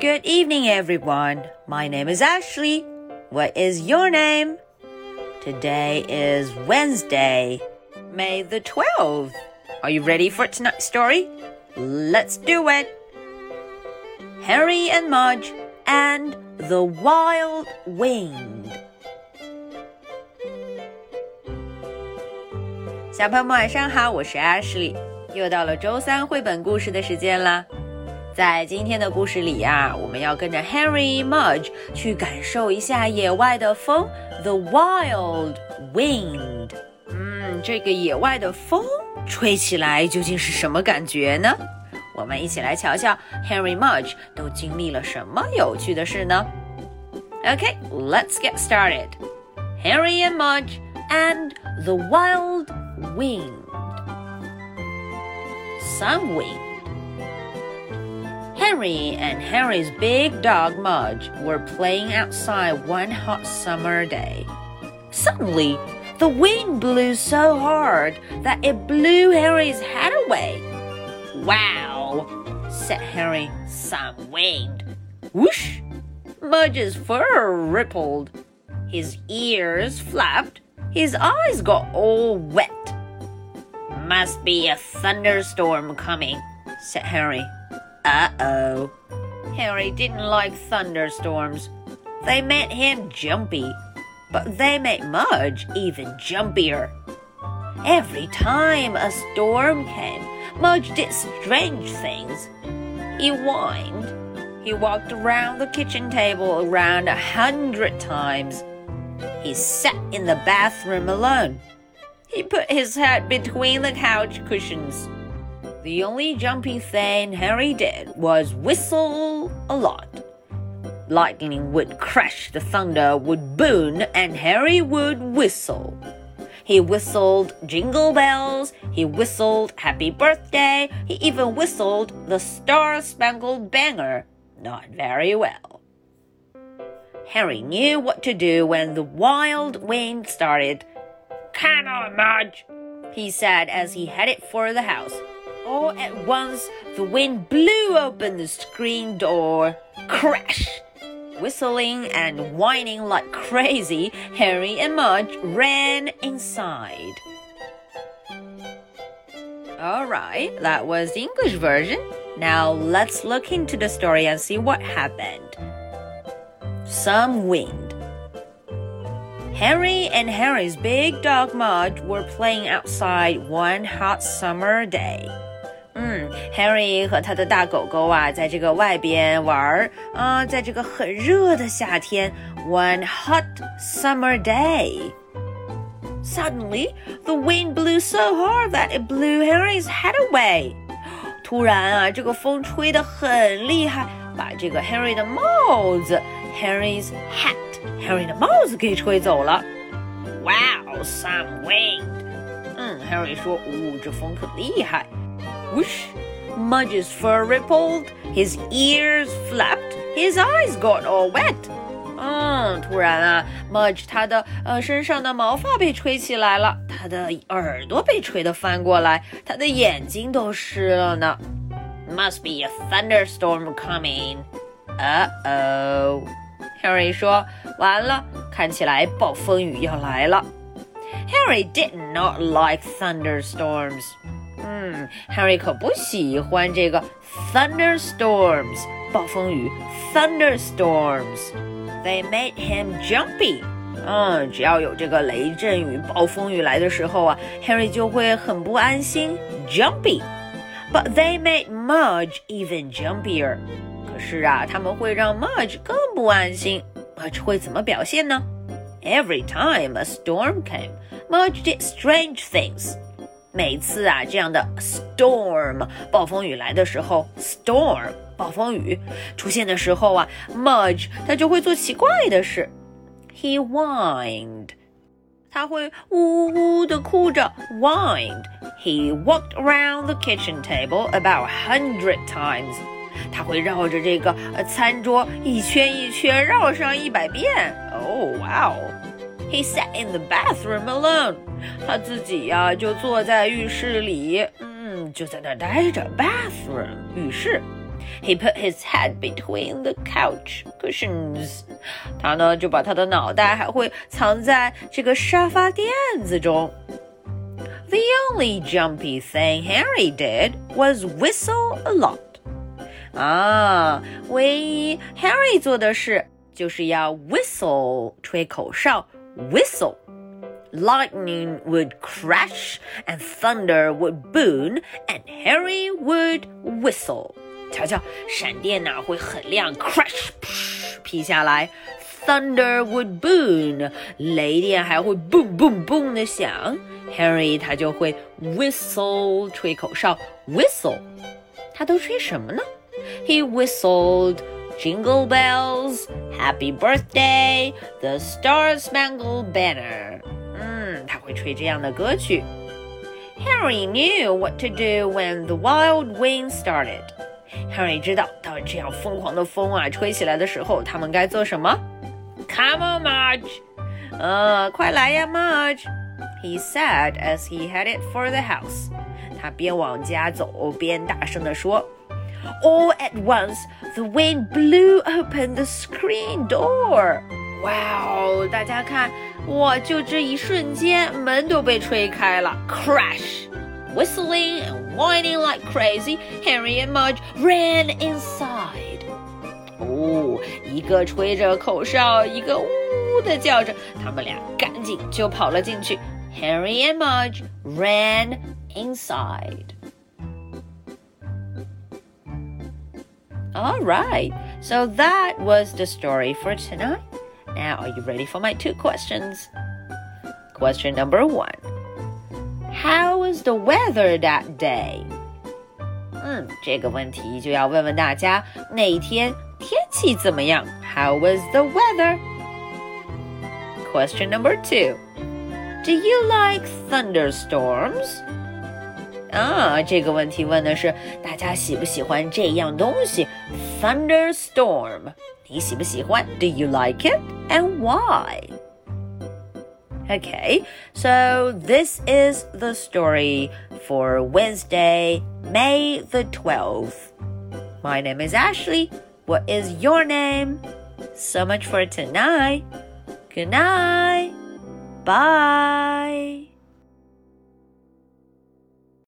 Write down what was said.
Good evening, everyone. My name is Ashley. What is your name? Today is Wednesday, May the 12th. Are you ready for tonight's story? Let's do it. Harry and Mudge and the Wild Wind. 小朋友们晚上好，我是 Ashley，又到了周三绘本故事的时间啦。 在今天的故事里呀，我们要跟着 Harry Mudge 去感受一下野外的风，the wild wind。嗯，这个野外的风吹起来究竟是什么感觉呢？我们一起来瞧瞧 Harry Mudge 都经历了什么有趣的事呢？Okay, let's get started. Harry and Mudge and the wild wind. Some wind. Henry and Harry's big dog Mudge were playing outside one hot summer day. Suddenly, the wind blew so hard that it blew Harry's head away. Wow, said Harry. Some wind. Whoosh! Mudge's fur rippled. His ears flapped. His eyes got all wet. Must be a thunderstorm coming, said Harry. Uh oh. Harry didn't like thunderstorms. They made him jumpy, but they made Mudge even jumpier. Every time a storm came, Mudge did strange things. He whined. He walked around the kitchen table around a hundred times. He sat in the bathroom alone. He put his head between the couch cushions. The only jumpy thing Harry did was whistle a lot. Lightning would crash, the thunder would boom, and Harry would whistle. He whistled Jingle Bells, he whistled Happy Birthday, he even whistled the Star Spangled Banner. Not very well. Harry knew what to do when the wild wind started. Come on, Mudge, he said as he headed for the house. All at once, the wind blew open the screen door. Crash! Whistling and whining like crazy, Harry and Mudge ran inside. Alright, that was the English version. Now let's look into the story and see what happened. Some wind. Harry and Harry's big dog Mudge were playing outside one hot summer day.，Harry 和他的大狗狗啊，在这个外边玩儿啊，在这个很热的夏天，one hot summer day。Suddenly, the wind blew so hard that it blew Harry's head away. 突然啊，这个风吹得很厉害，把这个 Harry 的帽子，Harry's hat，Harry 的帽子给吹走了。Wow, some wind！嗯，Harry 说，呜，这风可厉害。Whoosh! Mudge's fur rippled, his ears flapped, his eyes got all wet. 嗯，突然啊，Mudge 他的呃身上的毛发被吹起来了，他的耳朵被吹得翻过来，他的眼睛都湿了呢。Must be a thunderstorm coming. Uh oh. Harry 说：“完了，看起来暴风雨要来了。” Harry did not like thunderstorms. 嗯，Harry 可不喜欢这个 thunderstorms 暴风雨 thunderstorms。They made him jumpy。嗯，只要有这个雷阵雨、暴风雨来的时候啊，Harry 就会很不安心，jumpy。But they made Mudge even jumpier。可是啊，他们会让 Mudge 更不安心。Mudge 会怎么表现呢？Every time a storm came, Mudge did strange things. 每次啊，这样的 storm 暴风雨来的时候，storm 暴风雨出现的时候啊，Mudge 他就会做奇怪的事。He whined，他会呜呜的哭着 whined。He walked around the kitchen table about a hundred times，他会绕着这个呃餐桌一圈一圈绕上一百遍。Oh wow！wow！He sat in the bathroom alone. 他自己呀、啊、就坐在浴室里，嗯，就在那待着。Bathroom 浴室。 He put his head between the couch cushions. 他呢就把他的脑袋还会藏在这个沙发垫子中。The only jumpy thing Harry did was whistle a lot. 啊，唯一 Harry 做的事就是要 whistle 吹口哨 ，whistle。Lightning would crash and thunder would boom and Harry would whistle. 瞧瞧，闪电呐、会很亮，crash 劈下来；thunder would boom，雷电还会 boom boom boom 的响。Harry 他就会 whistle 吹口哨，whistle。他都吹什么呢？He whistled Jingle Bells, Happy Birthday, The Star Spangled Banner. 嗯，他会吹这样的歌曲。Harry knew what to do when the wild wind started. Harry 知道，当这样疯狂的风啊吹起来的时候，他们该做什么？Come on, Marge！呃，快来呀，Marge！He said as he headed for the house. 他边往家走边大声地说 ：“All at once, the wind blew open the screen door.” 哇哦！大家看，哇，就这一瞬间，门都被吹开了，crash。Whistling and whining like crazy, Harry and Mudge ran inside. 哦，一个吹着口哨，一个呜呜的叫着，他们俩赶紧就跑了进去。Harry and Mudge ran inside. All right, so that was the story for tonight. Now, are you ready for my two questions? Question number one How was the weather that day? 嗯，这个问题就要问问大家，那一天天气怎么样？How was the weather? Question number two Do you like thunderstorms? 啊，这个问题问的是大家喜不喜欢这样东西？Thunderstorm，你喜不喜欢？Do you like it and why? Okay, so this is the story for Wednesday, May the 12th. My name is Ashley. What is your name? So much for tonight. Good night. Bye.